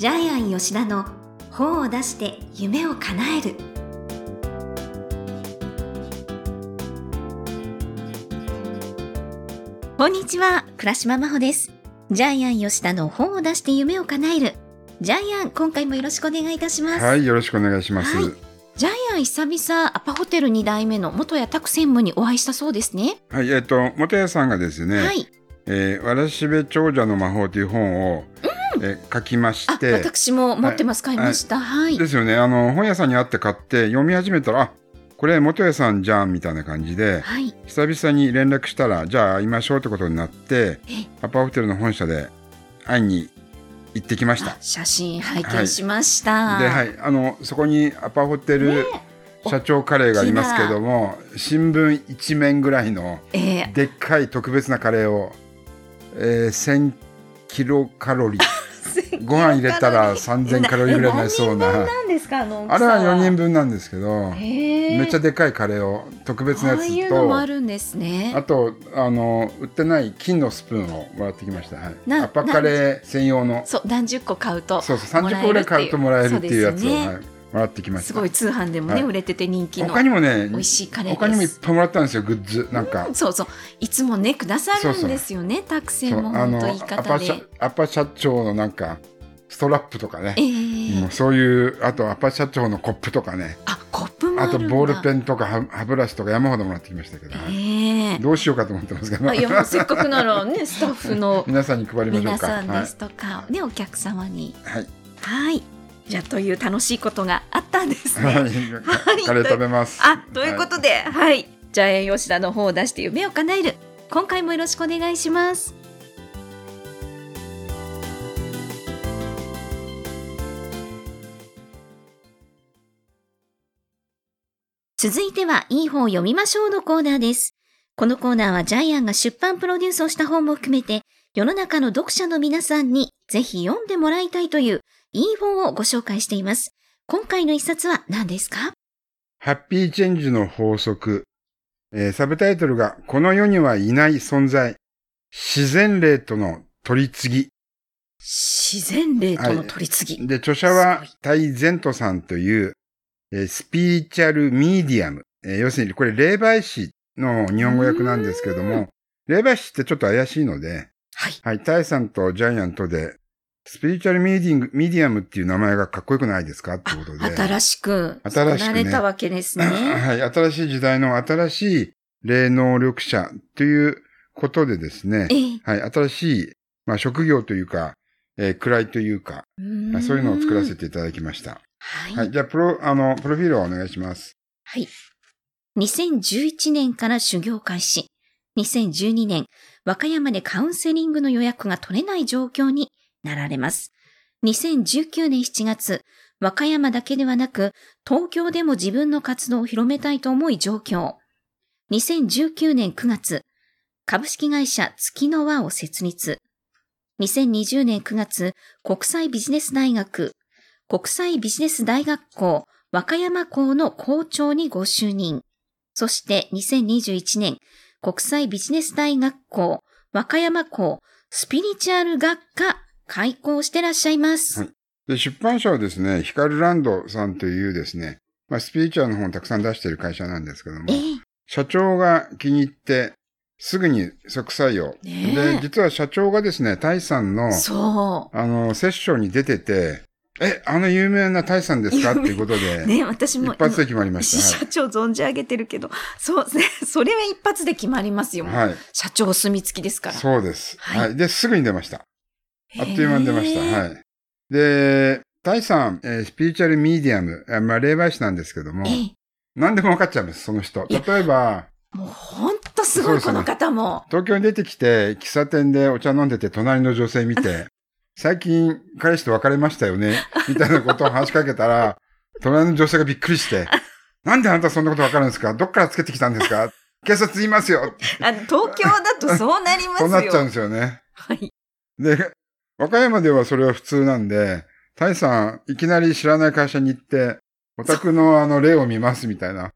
ジャイアン吉田の本を出して夢を叶える。こんにちは倉島真帆です。ジャイアン吉田の本を出して夢を叶える。ジャイアン今回もよろしくお願いいたします。はい、よろしくお願いします。はい。ジャイアン久々アパホテル2代目の元谷拓専務にお会いしたそうですね。はい、えっ、と、元谷さんがですね、はい。えーわらしべ長者の魔法という本を、えー書きましあて、私も持ってます。買いました。はい。ですよね、あの、本屋さんに会って買って読み始めたら、あ、これ元谷さんじゃんみたいな感じで、はい。久々に連絡したら、じゃあ会いましょうってことになって、えアパホテルの本社で会いに行ってきました。あ。写真拝見しました、で、はい、あの、そこにアパホテル社長カレーがありますけども、新聞一面ぐらいの、えーでっかい特別なカレーを、えー、1000キロカロリーご飯入れたら3000カロリーぐらいになりそうな。あれは4人分なんですけどへめっちゃででかいカレーを特別なやつとあるんですね。あとあの売ってない金のスプーンをもらってきました、はい、なアパカレー専用の。そう何十個買うとそうそう30個ぐらい買うともらえるっていうやつを、ね。はい、もらってきました。すごい通販でもね、はい。売れてて人気の他にもね美味しいカレーです。他にもいっぱいもらったんですよグッズ。なんか。そうそう。いつもねくださるんですよねタクセンも本当言いア方で。アパ社長のなんかストラップとかね。え、ーもうそういうあとアパ社長のコップとかね。あコップもああるんだ。とボールペンとか歯歯ブラシとか山ほどもらってきましたけど、えーどうしようかと思ってますけど。あいやもうせっかくならね スタッフの皆さんに配りましょう皆かさんですとか、ねお客様に。はい、はいじゃあという楽しいことがあったんですね。はいはいカレー食べますあということで、はい、ジャイアン吉田の方を出して夢を叶える今回もよろしくお願いします。続いてはいい本を読みましょうのコーナーです。このコーナーはジャイアンが出版プロデュースをした本も含めて世の中の読者の皆さんにぜひ読んでもらいたいといういい本をご紹介しています。今回の一冊は何ですか？ハッピーチェンジの法則、えーサブタイトルがこの世にはいない存在。自然霊との取り次自然霊との取り次ぎ。ぎで著者はタイ・ゼントさんという、えースピーチャルミディアム、えー要するにこれ霊媒師の日本語訳なんですけどうも霊媒師ってちょっと怪しいのではい。はい、タイさんとジャイアントで、スピリチュアルミディアム、ミディアムっていう名前がかっこよくないですかってことで。新しく、新しくね作られたわけですね。はい、新しい時代の新しい霊能力者ということでですね、ええはい、新しい、まあ、職業というか、えー位というか、まあそういうのを作らせて。ていただきました。はい。はい、じゃあ、プロ、あの、プロフィールをお願いします。はい。2011年から修行開始。2012年、和歌山でカウンセリングの予約が取れない状況になられます。2019年7月、和歌山だけではなく、東京でも自分の活動を広めたいと思い上京。2019年9月、株式会社月の輪を設立。2020年9月、国際ビジネス大学、国際ビジネス大学校、和歌山校の校長にご就任。そして2021年、国際ビジネス大学校、和歌山校、スピリチュアル学科、開校してらっしゃいます。はいで、出版社はですね、ヒカルランドさんというですね、まあ、スピリチュアルの本をたくさん出している会社なんですけどもえ、え社長が気に入って、すぐに即採用。で、実は社長がですね、タイさんの、そあの、セッションに出てて、え、あの有名なタイさんですか？っていうことで、う。ね、私も。一発で決まりまし社長存じ上げてるけど、そうですね。それは一発で決まりますよ。た。はい。はい。社長お墨付きですから。そうです。はいはい。で、すぐに出ました。あっという間に出ました。い。はい。で、タイさん、えースピリチュアルミディアム、えーまあ、霊媒師なんですけども、ええ何でも分かっちゃいます、その人。例えば、もうほんとすごい、この方も。東京に出てきて、喫茶店でお茶飲んでて、隣の女性見て、最近彼氏と別れましたよね、みたいなことを話しかけたら、隣の女性がびっくりして、なんであなたそんなこと分かるんですか？どっからつけてきたんですか？警察言いますよあの東京だとそうなりますよ。そうなっちゃうんですよね。はい。で、和歌山ではそれは普通なんで、タイさん、いきなり知らない会社に行って、お宅のあの例を見ますみたいな。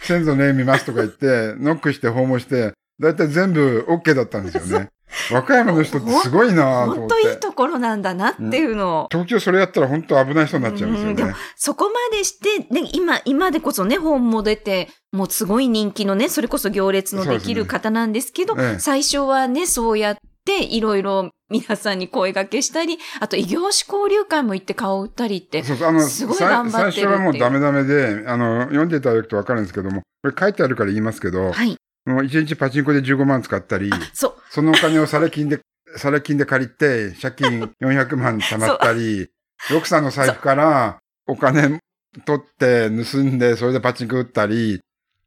先祖の例見ますとか言って、ノックして訪問して、だいたい全部 OK だったんですよね。和歌山の人ってすごいなと思って。本当いいところなんだなっていうのを。東京それやったら本当危ない人になっちゃうんですようんでもね。そこまでして、ね、今、今でこそね、本も出て、もうすごい人気のね、それこそ行列のできる方なんですけど、ええ最初はね、そうやって、いろいろ皆さんに声掛けしたり、あと異業種交流会も行って顔を売ったりって、そうそうあの、すごいさ頑張ってる最初はもうダメダメで、あの、読んでいただくとわかるんですけども、これ書いてあるから言いますけど、はい。もう1日パチンコで15万使ったり、そう。そのお金をサレ金で、サレ金で借りて、借金 400万貯まったり、奥さんの財布からお金取って盗んで、それでパチンコ打ったり、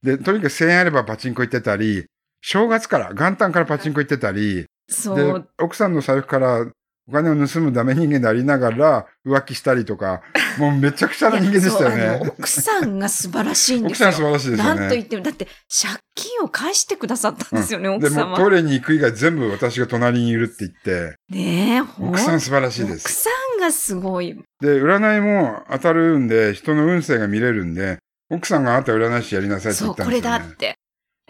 で、とにかく1000円あればパチンコ行ってたり、正月から、元旦からパチンコ行ってたり、でそう。、奥さんの財布からお金を盗むダメ人間でありながら浮気したりとか、もうめちゃくちゃな人間でしたよね。奥さんが素晴らしいんですよ。奥さん素晴らしいですよね。なんと言っても、だって借金を返してくださったんですよね、で奥様。もトイレに行く以外全部私が隣にいるって言って、ねえ、奥さん素晴らしいです。奥さんがすごい。で、占いも当たるんで、人の運勢が見れるんで、奥さんがあなた占い師やりなさいってそう、言ったんこれですよね。だって。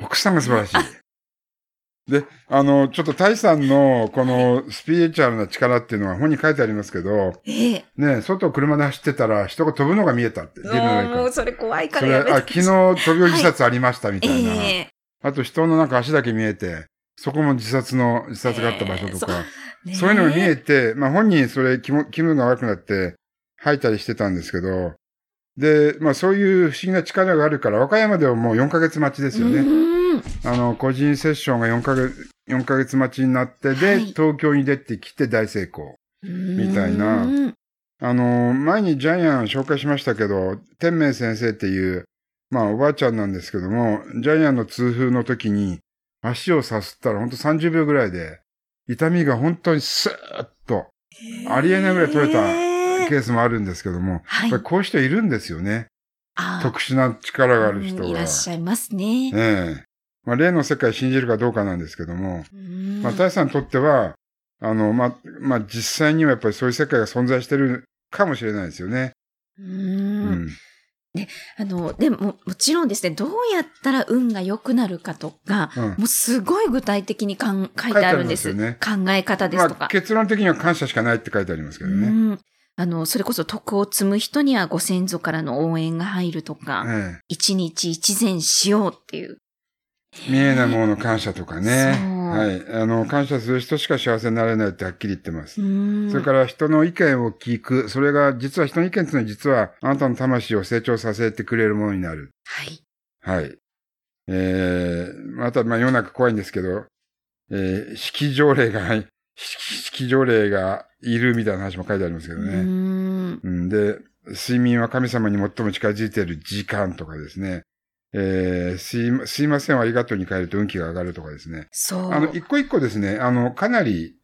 奥さんが素晴らしい。で、あの、ちょっとタイさんのこのスピリチュアルな力っていうのは本に書いてありますけど、ええ。ね、外を車で走ってたら人が飛ぶのが見えたって。もうそれ怖いからやめてあ、昨日飛び降り自殺ありましたみたいな。ええあと人のなんか足だけ見えて、そこも自殺の、自殺があった場所とか、ねそういうのが見えて、まあ本人それ気も気分が悪くなって吐いたりしてたんですけど、で、まあそういう不思議な力があるから、和歌山ではもう4ヶ月待ちですよね。うんあの、個人セッションが4ヶ月、4ヶ月待ちになって、で、はい東京に出てきて大成功。みたいなうんあの、前にジャイアン紹介しましたけど、天明先生っていう、まあおばあちゃんなんですけども、ジャイアンの痛風の時に足をさすったらほんと30秒ぐらいで、痛みが本当にスーッと、ありえないぐらい取れたええケースもあるんですけども、はいやっぱりこういう人いるんですよね。特殊な力がある人が。うんいらっしゃいますね。ええまあ、例の世界信じるかどうかなんですけども、うんまあ、大さんにとっては、あの、まあ、まあ、実際にはやっぱりそういう世界が存在してるかもしれないですよね。ううんん。あの、でも、もちろんですね、どうやったら運が良くなるかとか、うんもうすごい具体的にかん書いてあるんです。書いてあります考え方ですとか。まあ、結論的には感謝しかないって書いてありますけどうね。んあの、それこそ徳を積む人にはご先祖からの応援が入るとか、え一日一善しようっていう。え見えないものの感謝とかね。はい。あの、感謝する人しか幸せになれないってはっきり言ってます。うんそれから人の意見を聞く。それが、実は人の意見っていうのは実は、あなたの魂を成長させてくれるものになる。はい。はい。えー、また、まあ、世の中怖いんですけど、えー、式条例が、式式条例がいるみたいな話も書いてありますけどうね。んうん、で、睡眠は神様に最も近づいている時間とかですね。えー、すいま、すいませんをありがとうに変えると運気が上がるとかですね。そう。あの、一個一個ですね、あの、かなり、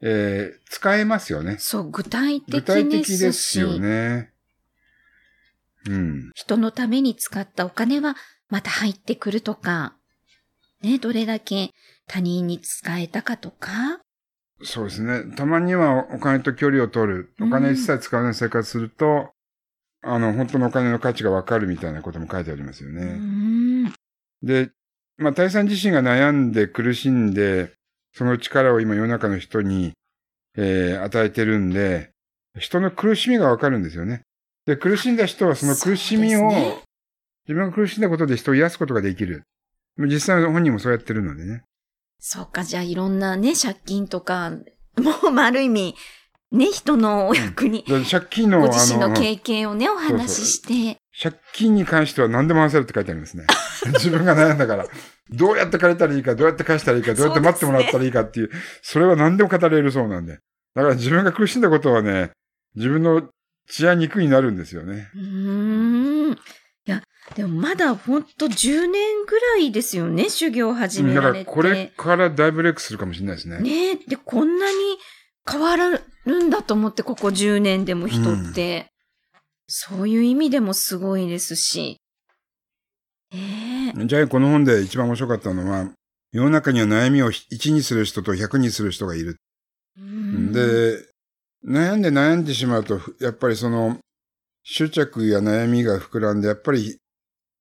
えー、使えますよね。そう、具体的具体ですし的ですよね。うん。人のために使ったお金はまた入ってくるとか、ね、どれだけ他人に使えたかとか、そうですね。たまにはお金と距離を取る。お金一切使わない生活すると、あの、本当のお金の価値がわかるみたいなことも書いてありますようね。ん、で、まあ、大さん自身が悩んで苦しんで、その力を今世の中の人に、えー与えてるんで、人の苦しみがわかるんですよね。で、苦しんだ人はその苦しみを、ね自分が苦しんだことで人を癒すことができる。実際本人もそうやってるのでね。そうか、じゃあいろんなね、借金とか、もう、まあ、ある意味、ね、人のお役に、で借金の、ご自身あの、の経験をね、お話しして、借金に関しては何でも話せるって書いてありますね。自分が悩んだから。どうやって借りたらいいか、どうやって返したらいいか、どうやって待ってもらったらいいかっていう、それは何でも語れるそうなんで。だから自分が苦しんだことはね、自分の血や肉になるんですよね。うーん。いや、でもまだほんと10年ぐらいですよね、修行を始めだからられて。これから大ブレイクするかもしれないですね。ねえ、で、こんなに変わるんだと思って、ここ10年でも人って。そういう意味でもすごいですし。ええじゃあこの本で一番面白かったのは、世の中には悩みを1にする人と100にする人がいる。うんで、悩んで悩んでしまうと、やっぱりその、執着や悩みが膨らんで、やっぱり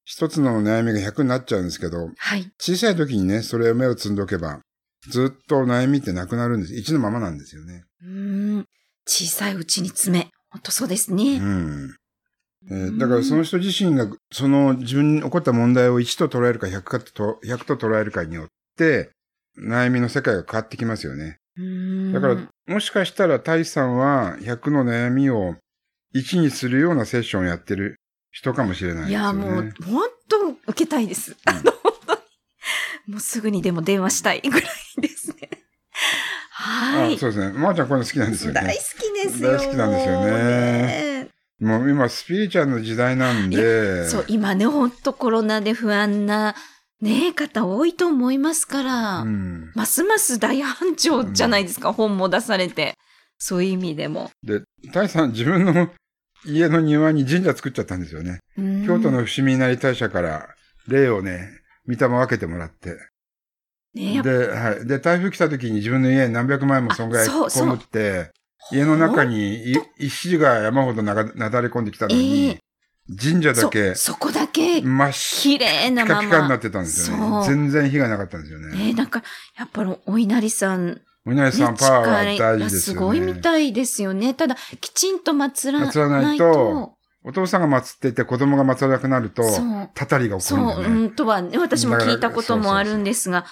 一つの悩みが100になっちゃうんですけど、はい。小さい時にね、それを目をつんどけば、ずっと悩みってなくなるんです。一のままなんですよね。うーん。小さいうちに爪。ほんとそうですね。うん。えーだからその人自身が、その自分に起こった問題を1と捉えるか100かと、100と捉えるかによって、悩みの世界が変わってきますよね。うーんだから、もしかしたら、タイさんは100の悩みを1にするようなセッションをやってる人かもしれないですよね。いや、もう、本当受けたいです。あの。もうすぐにでも電話したいぐらいですね。はい。あそうですね。まー、ちゃんこういうの好きなんですよね大好。きですよ。大好きなんですよねもう今、スピリチュアルの時代なんで、そう、今ね、ほんとコロナで不安な、ね、方多いと思いますから、うん。ますます大繁盛じゃないですか、本も出されて。そういう意味でも。で、タイさん自分の家の庭に神社作っちゃったんですよね。京都の伏見稲荷大社から霊をね、御霊分けてもらって。ね、で、はい。で、台風来た時に自分の家に何百万円も損害被って、家の中にい石が山ほどなだれ込んできたのに、え神社だけそ、そこだけ、真っ白綺麗なまピカピカになまっ。てたんですよね。全然火がなかったんですよね。ね、なんか、やっぱりお稲荷さん、ね、お稲荷さんパワーは大事ですよね。すごいみたいですよね。ただ、きちんと祀らないと。祀らないとお父さんが祀ってて子供が祀らなくなると、そう。たたりが起こるんそう、だね。うん、とはね、私も聞いたこともあるんですが、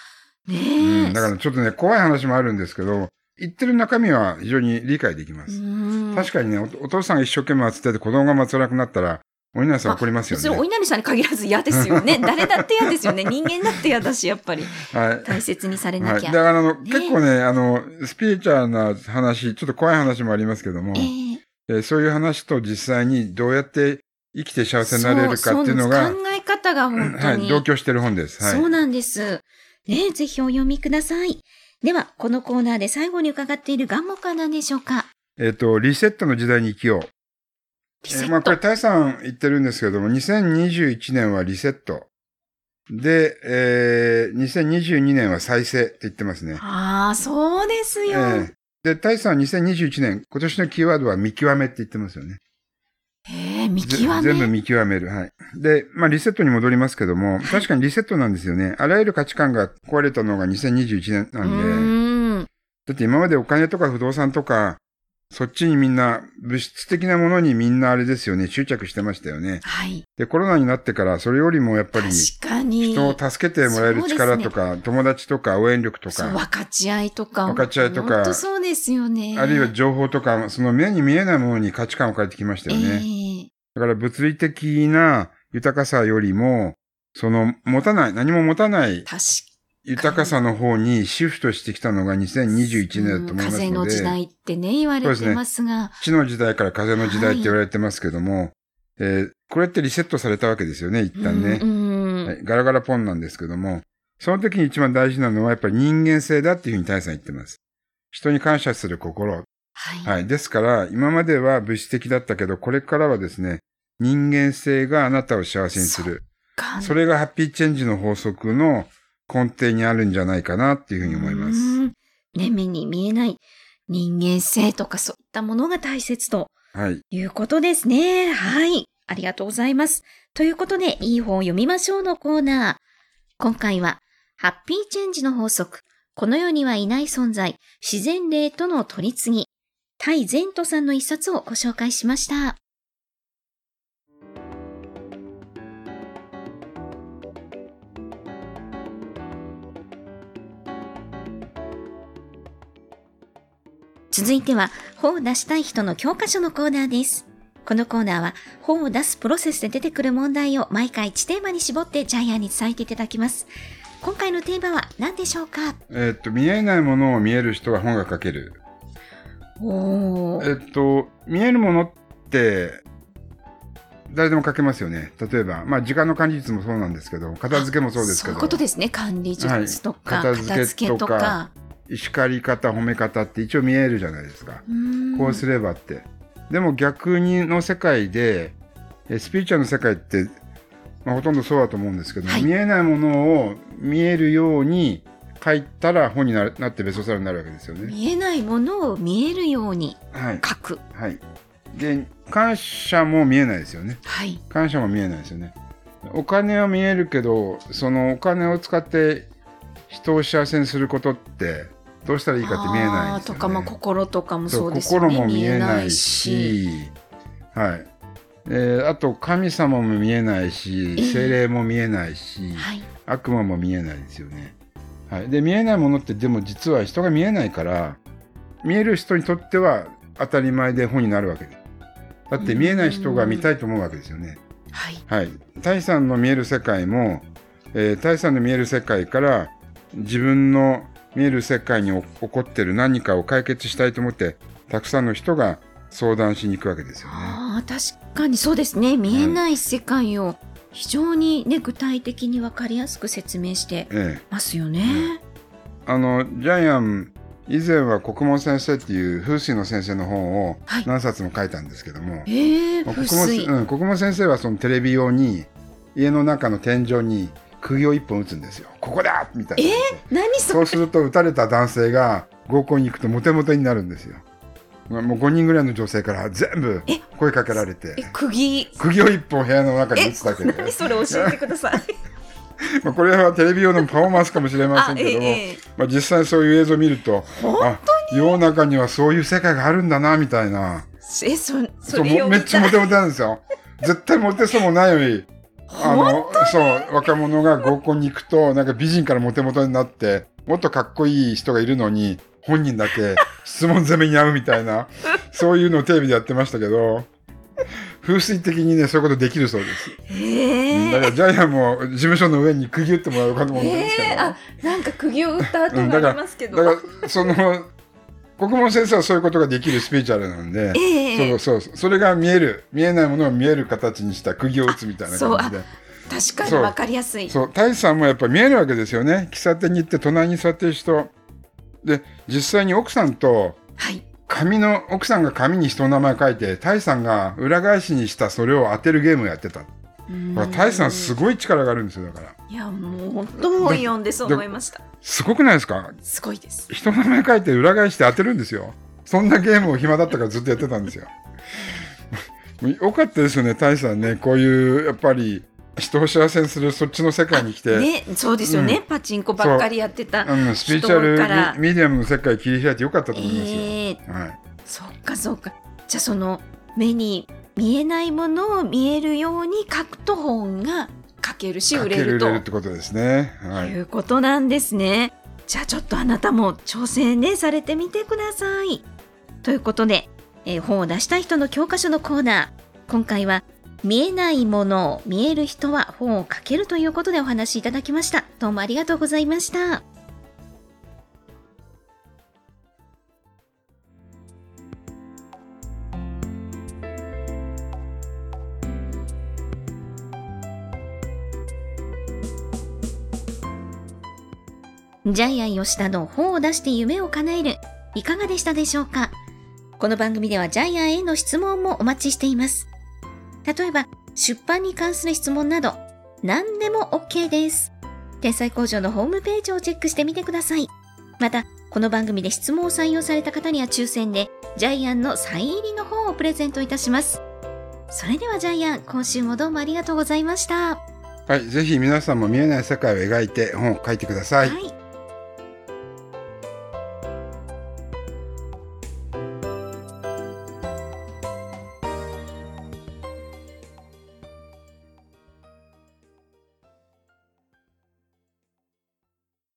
ねえ。うん、だからちょっとね、怖い話もあるんですけど、言ってる中身は非常に理解できます。うん確かにねお、お父さんが一生懸命祀ってて子供が祀らなくなったら、お稲荷さん怒りますよそれおね。稲荷さんに限らず嫌ですよね。誰だって嫌ですよね。人間だって嫌だし、やっぱりはい。大切にされは。ないきゃ。だからあの、ね結構ね、あの、スピリチュアルな話、ちょっと怖い話もありますけども、えええーそういう話と実際にどうやって生きて幸せになれるかっていうのそが、そ考え方が本当はい、に。同居してる本です。はい。そうなんです。ねぜひお読みください。では、このコーナーで最後に伺っている願目は何でしょうか？えっ、と、リセットの時代に生きよう。リセット。えーまあ、これ、タイさん言ってるんですけども、2021年はリセット。で、えー、2022年は再生って言ってますね。ああ、そうですえよ。ーで、タイさんは2021年、今年のキーワードは見極めって言ってますよね。ええ見ぜ極め？全部見極める。はい。で、まあ、リセットに戻りますけども、確かにリセットなんですよね。あらゆる価値観が壊れたのが2021年うなんで、ーん。だって今までお金とか不動産とか、そっちにみんな、物質的なものにみんなあれですよね、執着してましたよね。はい。で、コロナになってから、それよりもやっぱり、確かに。人を助けてもらえる力とか、友達とか、応援力とそう、か、分かち合いとか。分かち合いとか本当そうですよね。あるいは情報とか、その目に見えないものに価値観を変えてきましたよね。ええだから物理的な豊かさよりも、その持たない、何も持たない確豊かさの方にシフトしてきたのが2021年だと思います風のので、時代ってね、言われてますが。地の時代から風の時代って言われてますけども、えーこれってリセットされたわけですよね、一旦ね。うんうんはいガラガラポンなんですけども、その時に一番大事なのはやっぱり人間性だっていうふうに大さん言ってます。人に感謝する心。はい。はい。ですから、今までは物質的だったけど、これからはですね、人間性があなたを幸せにする。かそれがハッピーチェンジの法則の根底にあるんじゃないかなっていうふうに思います。うんね、目に見えない人間性とかそういったものが大切とはい。いうことですね。はい。ありがとうございます。ということで、いい本を読みましょうのコーナー。今回は、ハッピーチェンジの法則。この世にはいない存在。自然霊との取り次ぎ。タイ・ゼントさんの一冊をご紹介しました。続いては、本を出したい人の教科書のコーナーです。このコーナーは、本を出すプロセスで出てくる問題を毎回1テーマに絞ってジャイアンに伝えていただきます。今回のテーマは何でしょうか？えっと、見えないものを見える人は本が書ける。おー。えっと、見えるものって、誰でも書けますよね。例えば、まあ、時間の管理術もそうなんですけど、片付けもそうですけどそういう、ことですね。管理術とか、はい片付けとか。叱り方、褒め方って一応見えるじゃないですか。こうすればって。でも逆にの世界で、えスピリチュアルの世界って、まあ、ほとんどそうだと思うんですけど、はい見えないものを見えるように書いたら本になるなってベストセラーになるわけですよね。見えないものを見えるようにはい。書く。はい。で、感謝も見えないですよね。はい。感謝も見えないですよね。お金は見えるけど、そのお金を使って人を幸せにすることってどうしたらいいかって見えないね。とか、まあ、心とかもそそううですよね。心も見えないし。し、はい。えーあと神様も見えないしええ精霊も見えないし、はい。悪魔も見えないですよね。はい、で見えないものってでも実は人が見えないから見える人にとっては当たり前で本になるわけです。だって見えない人が見たいと思うわけですよね。はい。はい。タイさんの見える世界も、えー、タイさんの見える世界から自分の見える世界にお起こってる何かを解決したいと思ってたくさんの人が相談しに行くわけですよね。ああ、確かにそうですね。見えない世界を非常にね、具体的にわかりやすく説明してええますよね。あのジャイアン以前は国門先生っていう風水の先生の本をはい何冊も書いたんですけども、ええ。国門うん、国門先生はそのテレビ用に家の中の天井に釘を一本打つんですよ。ここだみたいな。何それ？そうすると撃たれた男性が合コンに行くとモテモテになるんですよ。まあもう5人ぐらいの女性から全部え？声かけられてえ、釘。釘を一本部屋の中にえ打つだけで、何それ？教えてください。まあこれはテレビ用のパフォーマンスかもしれませあん、けども、えええまあ、実際そういう映像を見るとあ世の中にはそういう世界があるんだなみたいなえ、えそ、それめっちゃモテモテなんですよ。絶対モテそうもないのにあのそう若者が合コンに行くとなんか美人からモテモテになってもっとかっこいい人がいるのに本人だけ質問攻めに遭うみたいなそういうのをテレビでやってましたけど風水的にねそういうことできるそうです。ええだからジャイアンも事務所の上に釘打ってもらおうかと思うんですけど。ええあ、なんか釘を打った跡がありますけど。だからその国門先生はそういうことができるスピリチュアルなんで、ええ。そうそうそれが見える見えないものを見える形にした釘を打つみたいな感じで。確かにそう。わかりやすい。そう。太一さんもやっぱ見えるわけですよね。喫茶店に行って隣に座ってる人。で実際に奥さんとはい。紙の奥さんが紙に人の名前書いて太一さんが裏返しにしたそれを当てるゲームをやってただから太一さんすごい力があるんですよだからいや、もう本当本読んでそう思いました。すごくないですか？すごいです。人の名前書いて裏返して当てるんですよ。そんなゲームを暇だったからずっとやってたんですよ。よかったですよね、大さんね。こういう、やっぱり、人を幸せにするそっちの世界に来て、ね、そうですよね、うパチンコばっかりやってた。うん、スピリチュアルミミディアムの世界を切り開いてよかったと思いますよ。ええはい、そっかそっか。じゃあその目に見えないものを見えるように書くと本が書けるし売れるとってことですね。はいい。うことなんですね。じゃあちょっとあなたも挑戦ねされてみてください。ということで、えー本を出したい人の教科書のコーナー。今回は見えないものを見える人は本を書けるということでお話しいただきました。どうもありがとうございました。ジャイアン吉田の本を出して夢を叶える。いかがでしたでしょうか？この番組ではジャイアンへの質問もお待ちしています。例えば、出版に関する質問など、何でも OK です。天才工場のホームページをチェックしてみてください。また、この番組で質問を採用された方には抽選で、ジャイアンのサイン入りの本をプレゼントいたします。それではジャイアン、今週もどうもありがとうございました。はい、ぜひ皆さんも見えない世界を描いて本を書いてください。はい